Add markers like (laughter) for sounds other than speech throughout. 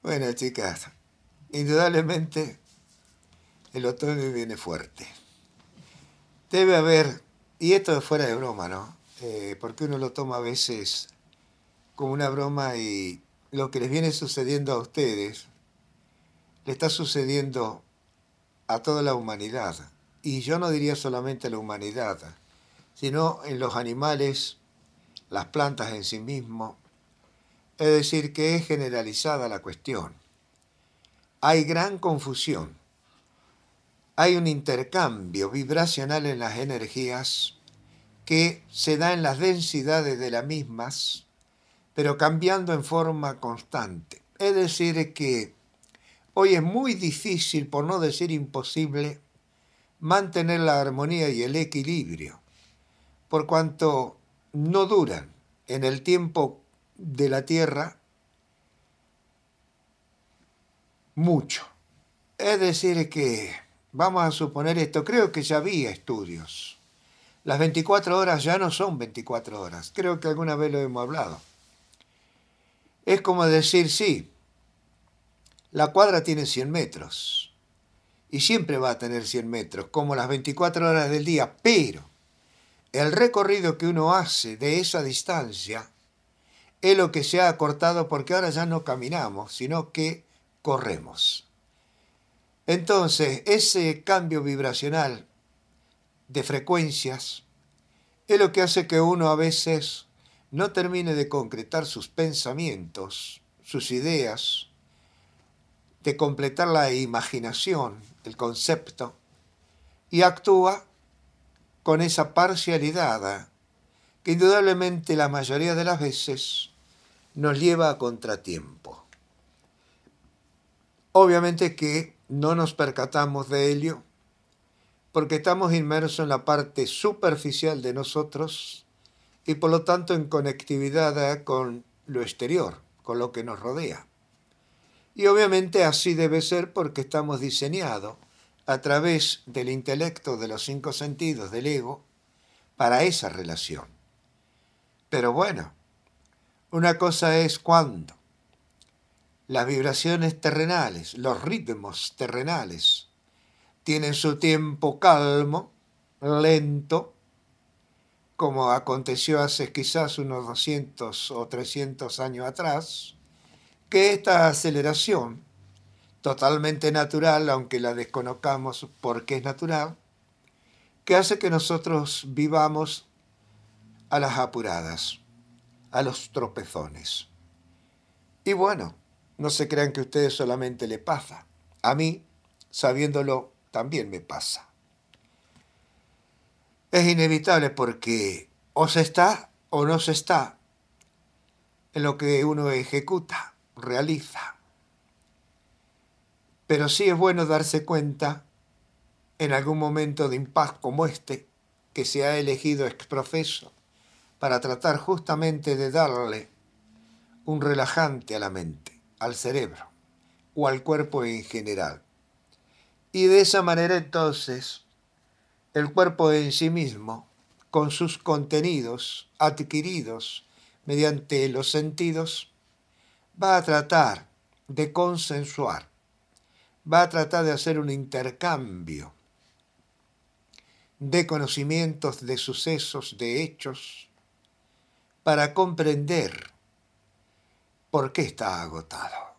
Bueno, chicas, indudablemente el otoño viene fuerte. Debe haber, y esto es fuera de broma, ¿no? Eh, porque uno lo toma a veces como una broma y lo que les viene sucediendo a ustedes le está sucediendo a toda la humanidad. Y yo no diría solamente a la humanidad, sino en los animales, las plantas en sí mismos. Es decir, que es generalizada la cuestión. Hay gran confusión. Hay un intercambio vibracional en las energías que se da en las densidades de las mismas, pero cambiando en forma constante. Es decir, que hoy es muy difícil, por no decir imposible, mantener la armonía y el equilibrio, por cuanto no duran en el tiempo de la Tierra mucho. Es decir, que vamos a suponer esto, creo que ya había estudios. Las 24 horas ya no son 24 horas, creo que alguna vez lo hemos hablado. Es como decir, sí, la cuadra tiene 100 metros, y siempre va a tener 100 metros, como las 24 horas del día, pero el recorrido que uno hace de esa distancia es lo que se ha acortado porque ahora ya no caminamos, sino que corremos. Entonces, ese cambio vibracional de frecuencias es lo que hace que uno a veces no termine de concretar sus pensamientos, sus ideas, de completar la imaginación, el concepto, y actúa con esa parcialidad que indudablemente la mayoría de las veces nos lleva a contratiempo. Obviamente que no nos percatamos de ello porque estamos inmersos en la parte superficial de nosotros y por lo tanto en conectividad con lo exterior, con lo que nos rodea. Y obviamente así debe ser porque estamos diseñados a través del intelecto de los cinco sentidos del ego para esa relación. Pero bueno, una cosa es cuando. Las vibraciones terrenales, los ritmos terrenales, tienen su tiempo calmo, lento, como aconteció hace quizás unos 200 o 300 años atrás, que esta aceleración, totalmente natural, aunque la desconozcamos porque es natural, que hace que nosotros vivamos a las apuradas, a los tropezones. Y bueno, no se crean que a ustedes solamente le pasa. A mí, sabiéndolo, también me pasa. Es inevitable porque o se está o no se está en lo que uno ejecuta realiza. Pero sí es bueno darse cuenta en algún momento de impas como este, que se ha elegido exprofeso para tratar justamente de darle un relajante a la mente, al cerebro o al cuerpo en general. Y de esa manera entonces el cuerpo en sí mismo, con sus contenidos adquiridos mediante los sentidos, va a tratar de consensuar, va a tratar de hacer un intercambio de conocimientos, de sucesos, de hechos, para comprender por qué está agotado,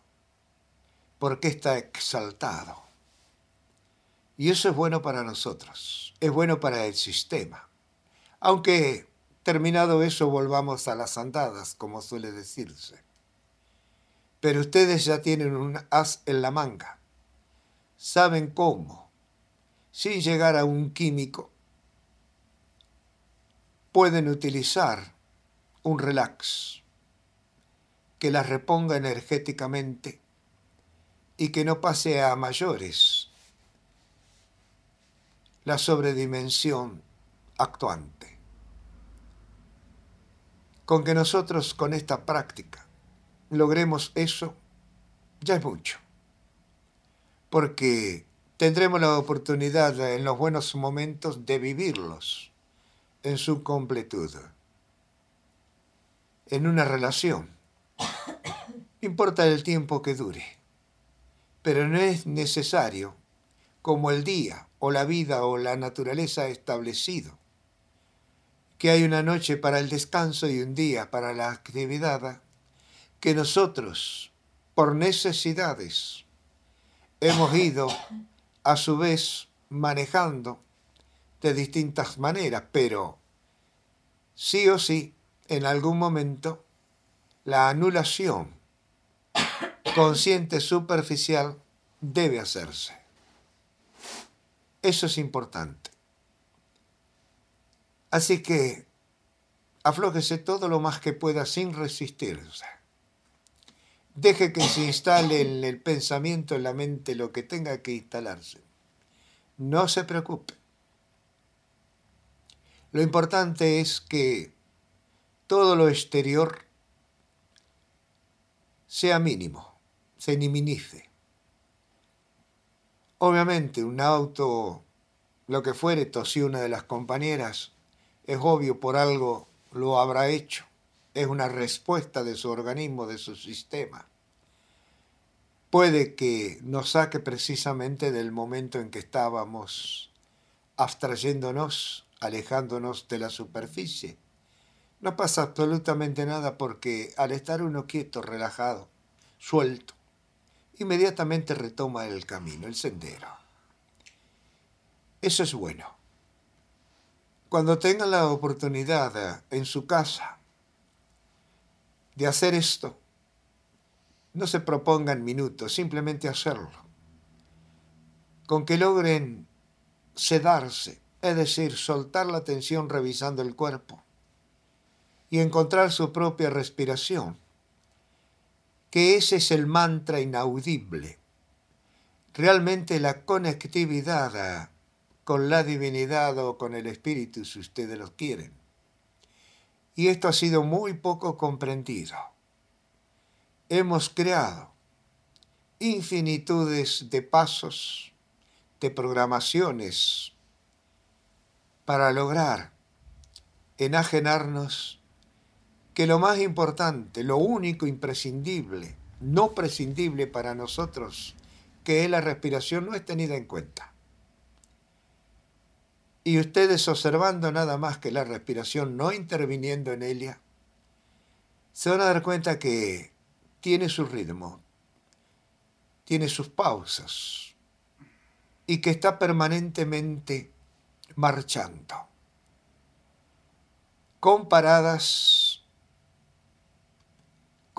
por qué está exaltado. Y eso es bueno para nosotros, es bueno para el sistema. Aunque terminado eso volvamos a las andadas, como suele decirse. Pero ustedes ya tienen un as en la manga. Saben cómo, sin llegar a un químico, pueden utilizar un relax que las reponga energéticamente y que no pase a mayores la sobredimensión actuante. Con que nosotros con esta práctica logremos eso, ya es mucho. Porque tendremos la oportunidad en los buenos momentos de vivirlos en su completud, en una relación. (coughs) Importa el tiempo que dure, pero no es necesario, como el día o la vida o la naturaleza establecido, que hay una noche para el descanso y un día para la actividad, que nosotros, por necesidades, hemos ido a su vez manejando de distintas maneras, pero sí o sí, en algún momento, la anulación consciente superficial debe hacerse. Eso es importante. Así que aflójese todo lo más que pueda sin resistirse. Deje que se instale en el pensamiento, en la mente, lo que tenga que instalarse. No se preocupe. Lo importante es que todo lo exterior sea mínimo, se minimice. Obviamente, un auto, lo que fuere, tosió una de las compañeras, es obvio por algo lo habrá hecho. Es una respuesta de su organismo, de su sistema. Puede que nos saque precisamente del momento en que estábamos abstrayéndonos, alejándonos de la superficie no pasa absolutamente nada porque al estar uno quieto, relajado, suelto, inmediatamente retoma el camino, el sendero. Eso es bueno. Cuando tengan la oportunidad en su casa de hacer esto, no se propongan minutos, simplemente hacerlo. Con que logren sedarse, es decir, soltar la tensión revisando el cuerpo y encontrar su propia respiración, que ese es el mantra inaudible. Realmente la conectividad con la divinidad o con el espíritu, si ustedes lo quieren. Y esto ha sido muy poco comprendido. Hemos creado infinitudes de pasos, de programaciones, para lograr enajenarnos que lo más importante, lo único imprescindible, no prescindible para nosotros, que es la respiración, no es tenida en cuenta. Y ustedes observando nada más que la respiración, no interviniendo en ella, se van a dar cuenta que tiene su ritmo, tiene sus pausas y que está permanentemente marchando, comparadas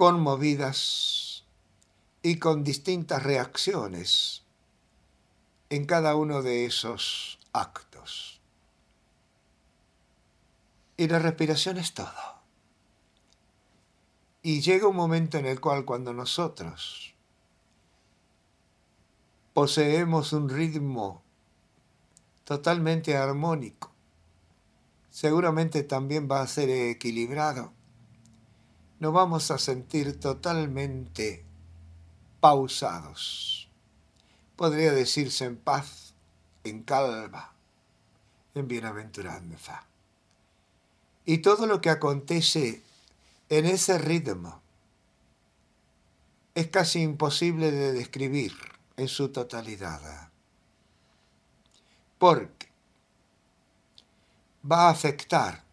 conmovidas y con distintas reacciones en cada uno de esos actos. Y la respiración es todo. Y llega un momento en el cual cuando nosotros poseemos un ritmo totalmente armónico, seguramente también va a ser equilibrado nos vamos a sentir totalmente pausados. Podría decirse en paz, en calma, en bienaventuranza. Y todo lo que acontece en ese ritmo es casi imposible de describir en su totalidad. Porque va a afectar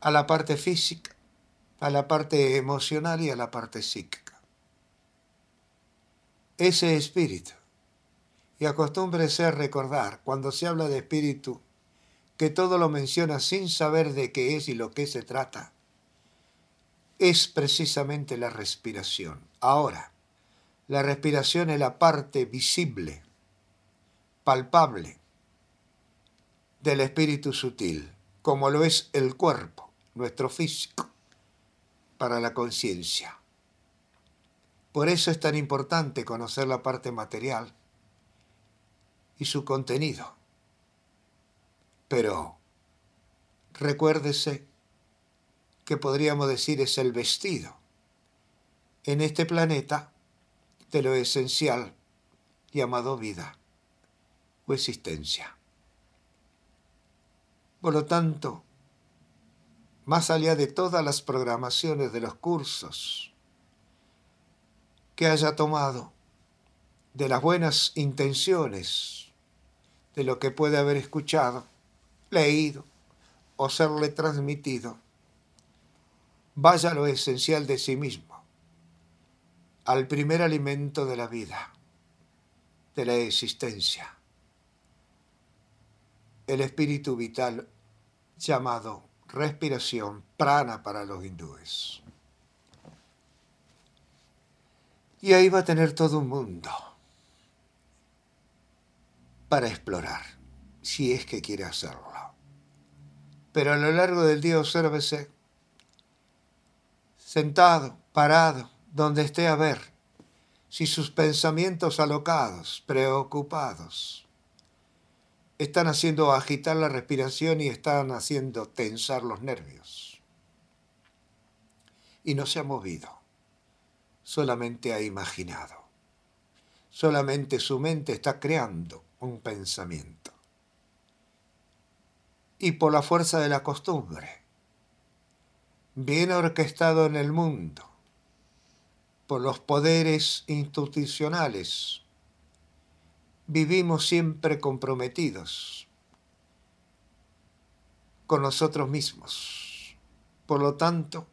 a la parte física, a la parte emocional y a la parte psíquica. Ese espíritu. Y acostúmbrese a recordar, cuando se habla de espíritu, que todo lo menciona sin saber de qué es y lo que se trata, es precisamente la respiración. Ahora, la respiración es la parte visible, palpable del espíritu sutil, como lo es el cuerpo, nuestro físico para la conciencia. Por eso es tan importante conocer la parte material y su contenido. Pero recuérdese que podríamos decir es el vestido en este planeta de lo esencial llamado vida o existencia. Por lo tanto, más allá de todas las programaciones de los cursos que haya tomado de las buenas intenciones de lo que puede haber escuchado, leído o serle transmitido, vaya a lo esencial de sí mismo, al primer alimento de la vida, de la existencia, el espíritu vital llamado respiración, prana para los hindúes. Y ahí va a tener todo un mundo para explorar, si es que quiere hacerlo. Pero a lo largo del día obsérvese sentado, parado, donde esté a ver si sus pensamientos alocados, preocupados, están haciendo agitar la respiración y están haciendo tensar los nervios. Y no se ha movido, solamente ha imaginado. Solamente su mente está creando un pensamiento. Y por la fuerza de la costumbre, bien orquestado en el mundo, por los poderes institucionales, vivimos siempre comprometidos con nosotros mismos. Por lo tanto,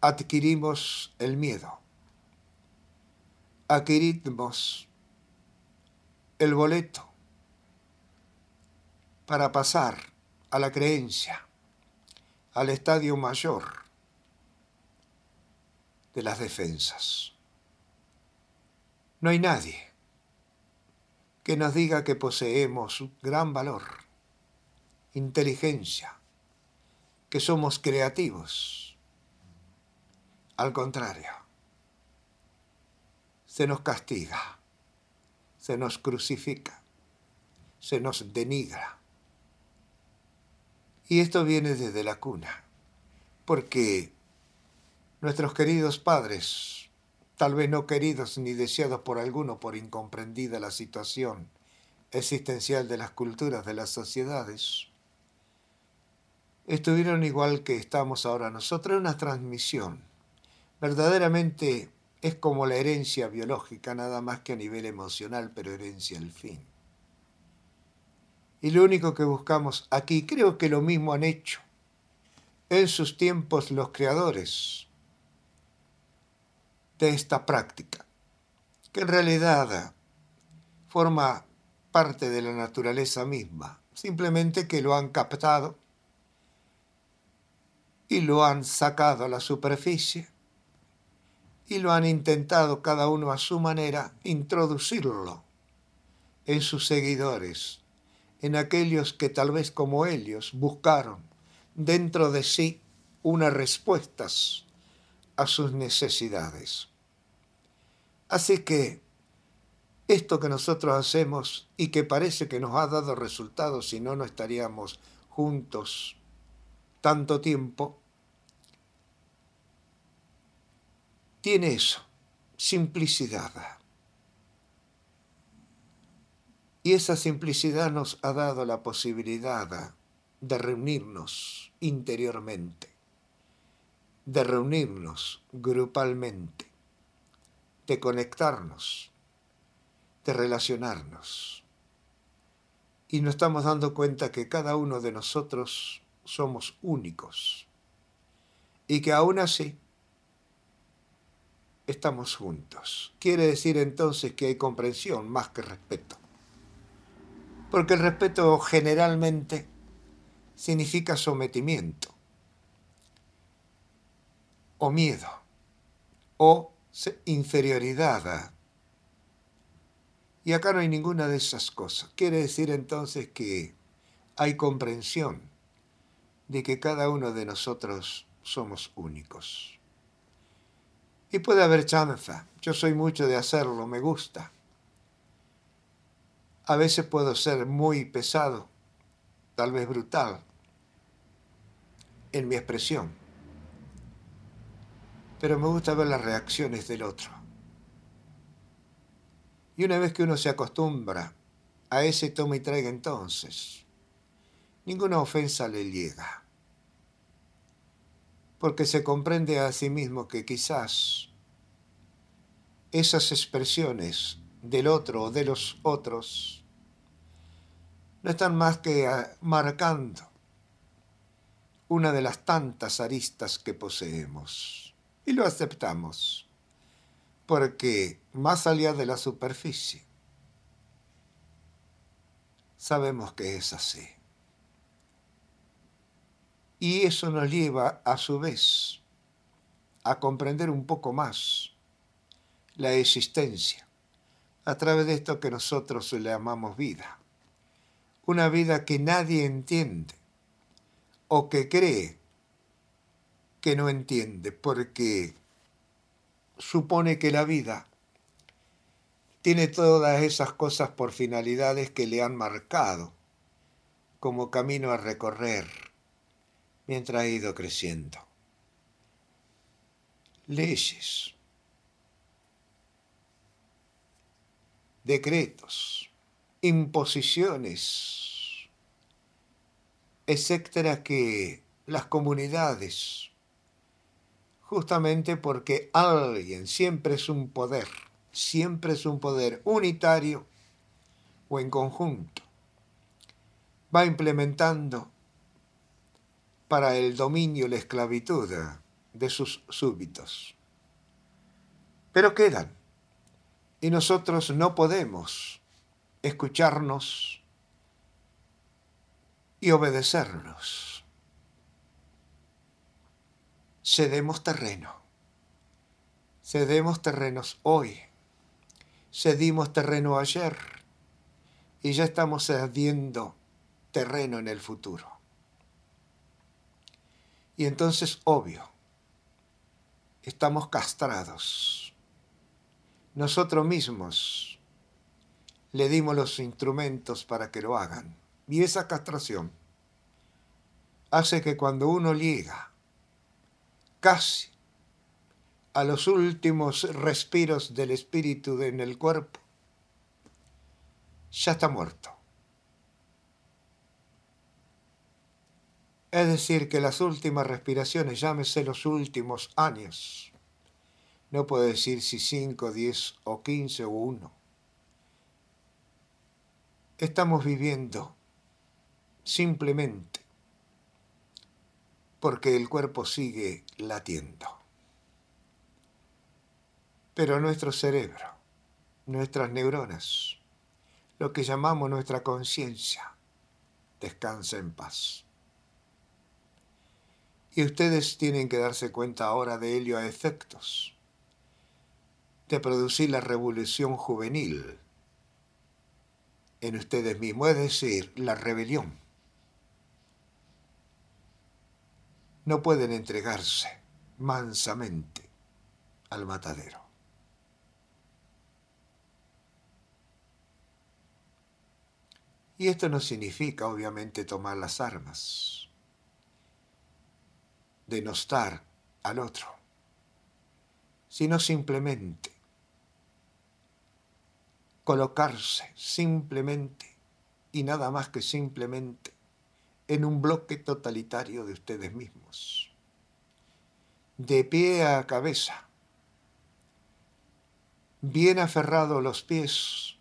adquirimos el miedo. Adquirimos el boleto para pasar a la creencia, al estadio mayor de las defensas. No hay nadie que nos diga que poseemos gran valor, inteligencia, que somos creativos. Al contrario, se nos castiga, se nos crucifica, se nos denigra. Y esto viene desde la cuna, porque nuestros queridos padres tal vez no queridos ni deseados por alguno por incomprendida la situación existencial de las culturas de las sociedades, estuvieron igual que estamos ahora nosotros, una transmisión. Verdaderamente es como la herencia biológica, nada más que a nivel emocional, pero herencia al fin. Y lo único que buscamos aquí, creo que lo mismo han hecho en sus tiempos los creadores, de esta práctica, que en realidad forma parte de la naturaleza misma, simplemente que lo han captado y lo han sacado a la superficie y lo han intentado cada uno a su manera introducirlo en sus seguidores, en aquellos que tal vez como ellos buscaron dentro de sí unas respuestas a sus necesidades. Así que esto que nosotros hacemos y que parece que nos ha dado resultados si no, no estaríamos juntos tanto tiempo, tiene eso, simplicidad. Y esa simplicidad nos ha dado la posibilidad de reunirnos interiormente, de reunirnos grupalmente de conectarnos, de relacionarnos. Y nos estamos dando cuenta que cada uno de nosotros somos únicos y que aún así estamos juntos. Quiere decir entonces que hay comprensión más que respeto. Porque el respeto generalmente significa sometimiento o miedo o inferioridad. Y acá no hay ninguna de esas cosas. Quiere decir entonces que hay comprensión de que cada uno de nosotros somos únicos. Y puede haber chanza. Yo soy mucho de hacerlo, me gusta. A veces puedo ser muy pesado, tal vez brutal, en mi expresión pero me gusta ver las reacciones del otro. Y una vez que uno se acostumbra a ese toma y traiga entonces, ninguna ofensa le llega, porque se comprende a sí mismo que quizás esas expresiones del otro o de los otros no están más que ah, marcando una de las tantas aristas que poseemos y lo aceptamos porque más allá de la superficie sabemos que es así. Y eso nos lleva a su vez a comprender un poco más la existencia a través de esto que nosotros le llamamos vida. Una vida que nadie entiende o que cree que no entiende porque supone que la vida tiene todas esas cosas por finalidades que le han marcado como camino a recorrer mientras ha ido creciendo. Leyes, decretos, imposiciones, etcétera, que las comunidades, justamente porque alguien siempre es un poder, siempre es un poder unitario o en conjunto, va implementando para el dominio la esclavitud de sus súbditos. Pero quedan y nosotros no podemos escucharnos y obedecernos. Cedemos terreno. Cedemos terrenos hoy. Cedimos terreno ayer. Y ya estamos cediendo terreno en el futuro. Y entonces, obvio, estamos castrados nosotros mismos le dimos los instrumentos para que lo hagan. Y esa castración hace que cuando uno llega casi a los últimos respiros del espíritu en el cuerpo, ya está muerto. Es decir, que las últimas respiraciones, llámese los últimos años, no puedo decir si 5, 10 o 15 o 1. Estamos viviendo simplemente porque el cuerpo sigue latiendo. Pero nuestro cerebro, nuestras neuronas, lo que llamamos nuestra conciencia, descansa en paz. Y ustedes tienen que darse cuenta ahora de ello a efectos de producir la revolución juvenil en ustedes mismos, es decir, la rebelión. No pueden entregarse mansamente al matadero. Y esto no significa, obviamente, tomar las armas, denostar al otro, sino simplemente colocarse simplemente y nada más que simplemente en un bloque totalitario de ustedes mismos, de pie a cabeza, bien aferrados los pies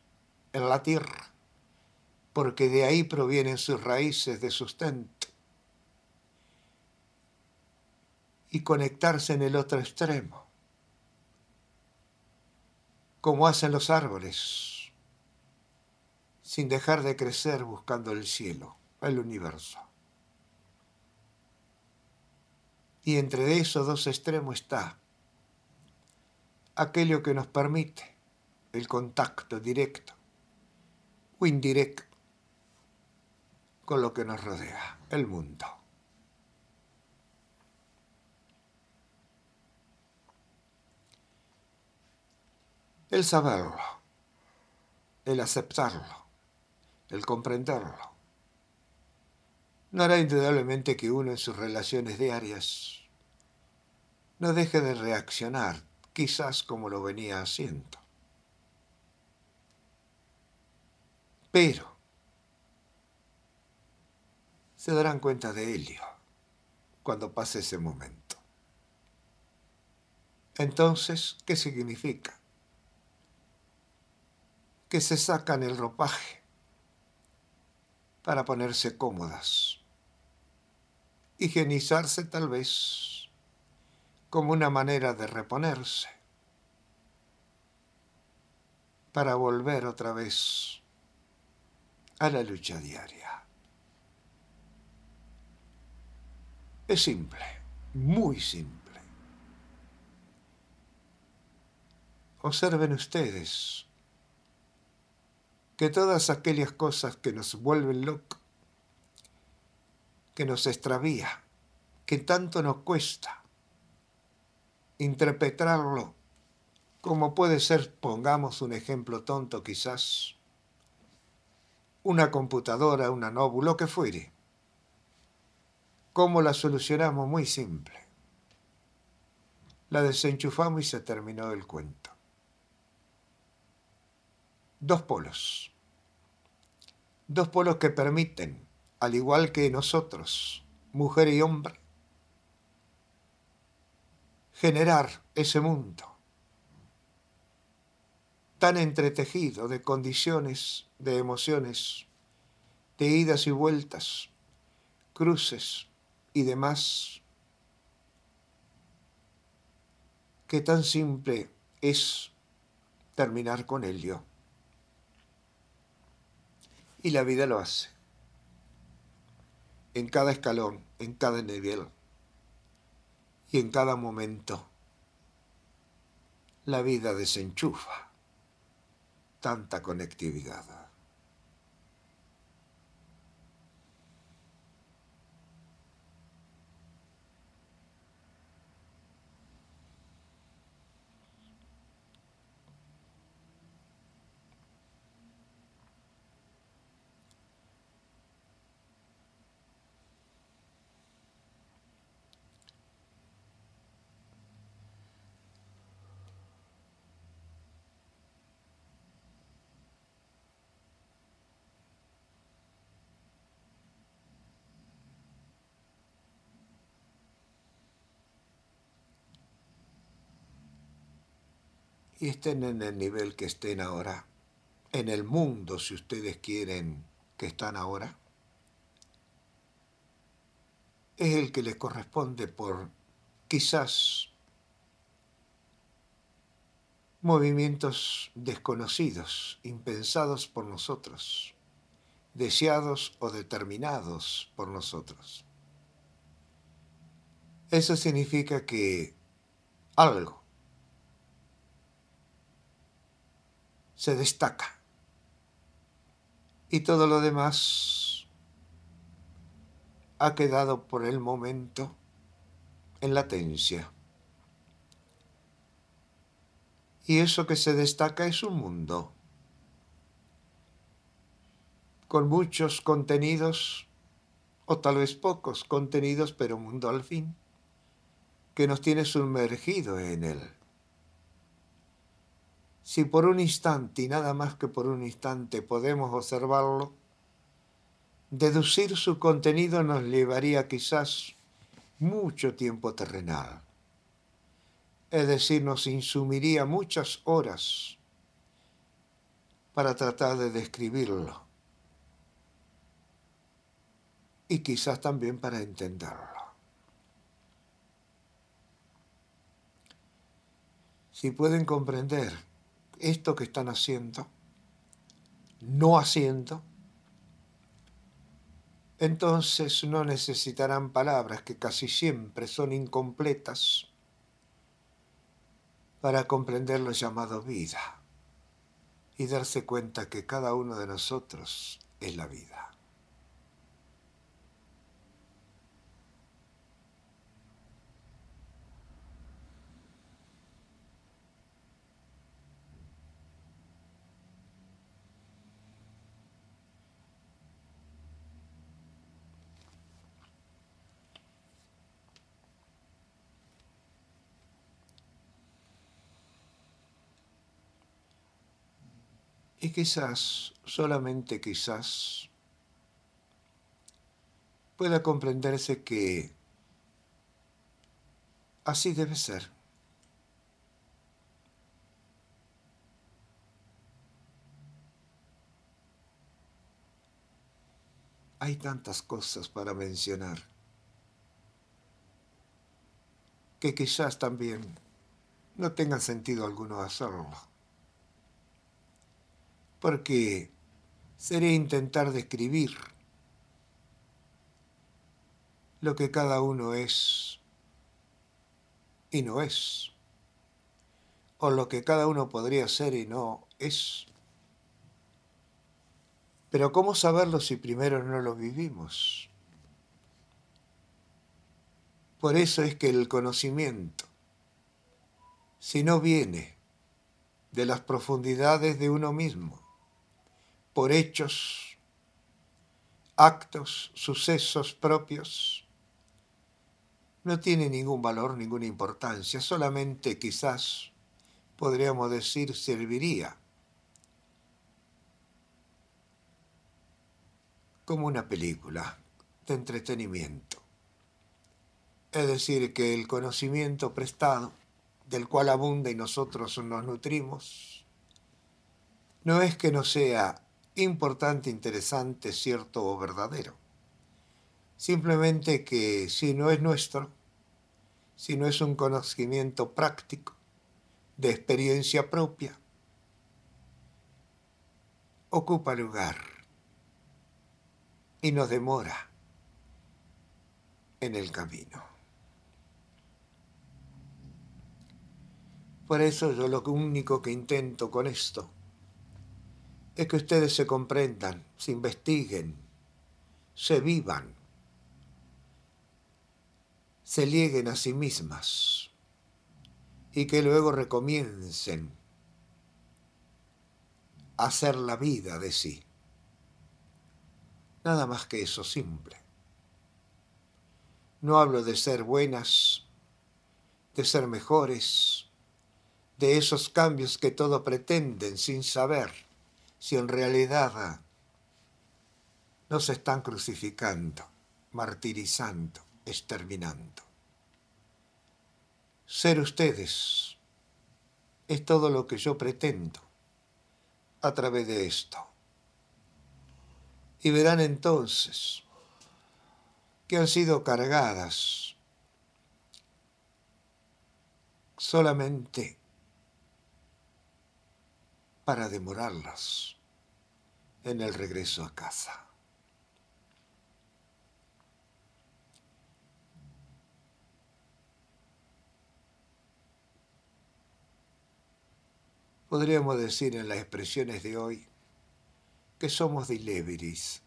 en la tierra, porque de ahí provienen sus raíces de sustento, y conectarse en el otro extremo, como hacen los árboles sin dejar de crecer buscando el cielo, el universo. Y entre esos dos extremos está aquello que nos permite el contacto directo o indirecto con lo que nos rodea, el mundo. El saberlo, el aceptarlo, el comprenderlo. No hará indudablemente que uno en sus relaciones diarias no deje de reaccionar, quizás como lo venía haciendo. Pero se darán cuenta de ello cuando pase ese momento. Entonces, ¿qué significa? que se sacan el ropaje para ponerse cómodas, higienizarse tal vez como una manera de reponerse, para volver otra vez a la lucha diaria. Es simple, muy simple. Observen ustedes que todas aquellas cosas que nos vuelven locos, que nos extravía, que tanto nos cuesta interpretarlo, como puede ser, pongamos un ejemplo tonto quizás, una computadora, una nóbula, lo que fuere. ¿Cómo la solucionamos? Muy simple. La desenchufamos y se terminó el cuento. Dos polos dos polos que permiten, al igual que nosotros, mujer y hombre, generar ese mundo tan entretejido de condiciones, de emociones, de idas y vueltas, cruces y demás, que tan simple es terminar con ello. Y la vida lo hace. En cada escalón, en cada nivel y en cada momento. La vida desenchufa tanta conectividad. Y estén en el nivel que estén ahora, en el mundo, si ustedes quieren, que están ahora, es el que les corresponde por quizás movimientos desconocidos, impensados por nosotros, deseados o determinados por nosotros. Eso significa que algo se destaca. Y todo lo demás ha quedado por el momento en latencia. Y eso que se destaca es un mundo con muchos contenidos, o tal vez pocos contenidos, pero un mundo al fin, que nos tiene sumergido en él. Si por un instante y nada más que por un instante podemos observarlo, deducir su contenido nos llevaría quizás mucho tiempo terrenal. Es decir, nos insumiría muchas horas para tratar de describirlo y quizás también para entenderlo. Si pueden comprender esto que están haciendo, no haciendo, entonces no necesitarán palabras que casi siempre son incompletas para comprender lo llamado vida y darse cuenta que cada uno de nosotros es la vida. Y quizás, solamente quizás, pueda comprenderse que así debe ser. Hay tantas cosas para mencionar que quizás también no tenga sentido alguno hacerlo. Porque sería intentar describir lo que cada uno es y no es, o lo que cada uno podría ser y no es. Pero ¿cómo saberlo si primero no lo vivimos? Por eso es que el conocimiento, si no viene de las profundidades de uno mismo, por hechos, actos, sucesos propios, no tiene ningún valor, ninguna importancia, solamente quizás podríamos decir serviría como una película de entretenimiento. Es decir, que el conocimiento prestado, del cual abunda y nosotros nos nutrimos, no es que no sea importante, interesante, cierto o verdadero. Simplemente que si no es nuestro, si no es un conocimiento práctico, de experiencia propia, ocupa lugar y nos demora en el camino. Por eso yo lo único que intento con esto es que ustedes se comprendan, se investiguen, se vivan se lieguen a sí mismas y que luego recomiencen a hacer la vida de sí. Nada más que eso simple. No hablo de ser buenas, de ser mejores, de esos cambios que todo pretenden sin saber si en realidad no se están crucificando, martirizando exterminando. Ser ustedes es todo lo que yo pretendo a través de esto. Y verán entonces que han sido cargadas solamente para demorarlas en el regreso a casa. Podríamos decir en las expresiones de hoy que somos deliveries.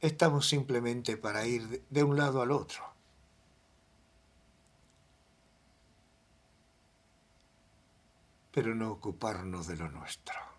Estamos simplemente para ir de un lado al otro. Pero no ocuparnos de lo nuestro.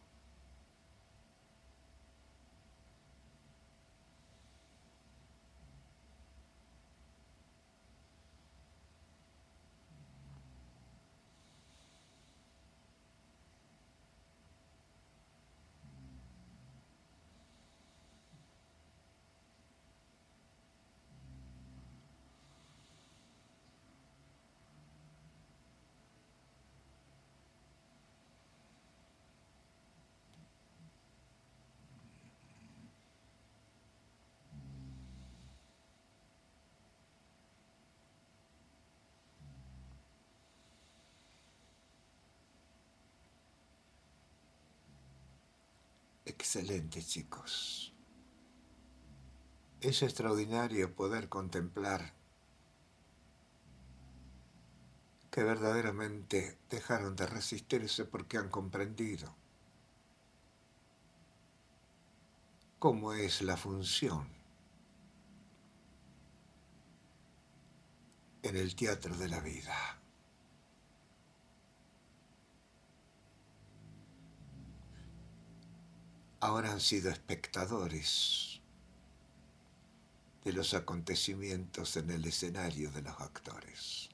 Excelente, chicos. Es extraordinario poder contemplar que verdaderamente dejaron de resistirse porque han comprendido cómo es la función en el teatro de la vida. Ahora han sido espectadores de los acontecimientos en el escenario de los actores.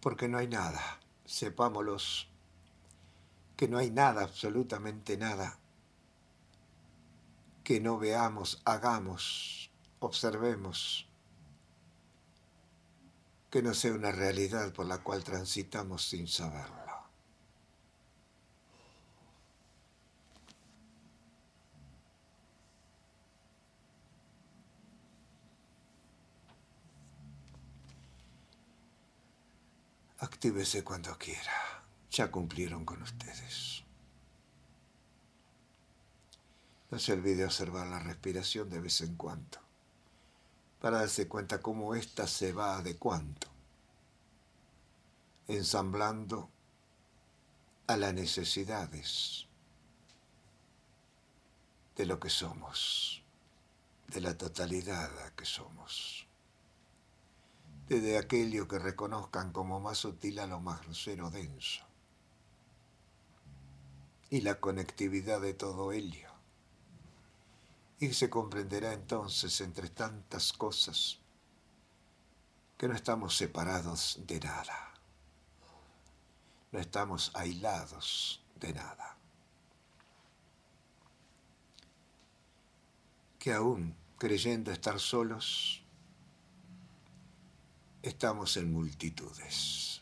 Porque no hay nada, sepámoslos, que no hay nada, absolutamente nada, que no veamos, hagamos, observemos, que no sea una realidad por la cual transitamos sin saberlo. Actívese cuando quiera. Ya cumplieron con ustedes. No se olvide observar la respiración de vez en cuando, para darse cuenta cómo ésta se va adecuando, ensamblando a las necesidades de lo que somos, de la totalidad que somos, desde aquello que reconozcan como más sutil a lo más grosero denso, y la conectividad de todo ello. Y se comprenderá entonces entre tantas cosas que no estamos separados de nada, no estamos aislados de nada. que aún creyendo estar solos, estamos en multitudes.